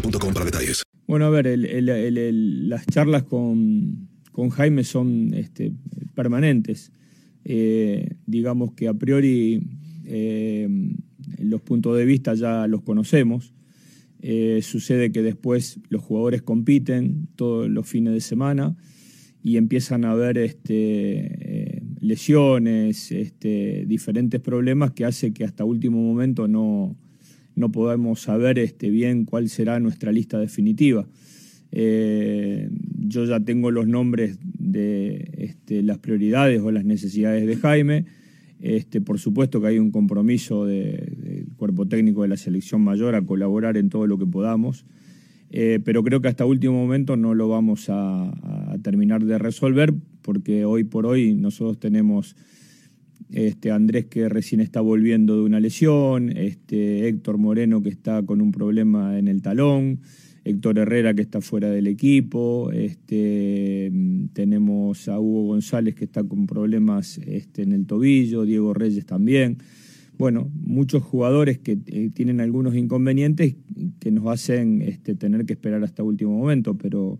para detalles. Bueno, a ver, las charlas con, con Jaime son este, permanentes. Eh, digamos que a priori eh, los puntos de vista ya los conocemos. Eh, sucede que después los jugadores compiten todos los fines de semana y empiezan a haber este, lesiones, este, diferentes problemas que hace que hasta último momento no, no podemos saber este, bien cuál será nuestra lista definitiva. Eh, yo ya tengo los nombres de este, las prioridades o las necesidades de Jaime. Este, por supuesto que hay un compromiso de- del cuerpo técnico de la selección mayor a colaborar en todo lo que podamos. Eh, pero creo que hasta último momento no lo vamos a, a terminar de resolver porque hoy por hoy nosotros tenemos este, Andrés que recién está volviendo de una lesión, este, Héctor Moreno que está con un problema en el talón, Héctor Herrera que está fuera del equipo, este, tenemos a Hugo González que está con problemas este, en el tobillo, Diego Reyes también. Bueno, muchos jugadores que eh, tienen algunos inconvenientes que nos hacen este, tener que esperar hasta último momento, pero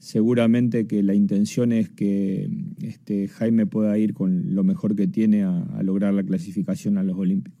seguramente que la intención es que este, Jaime pueda ir con lo mejor que tiene a, a lograr la clasificación a los Olímpicos.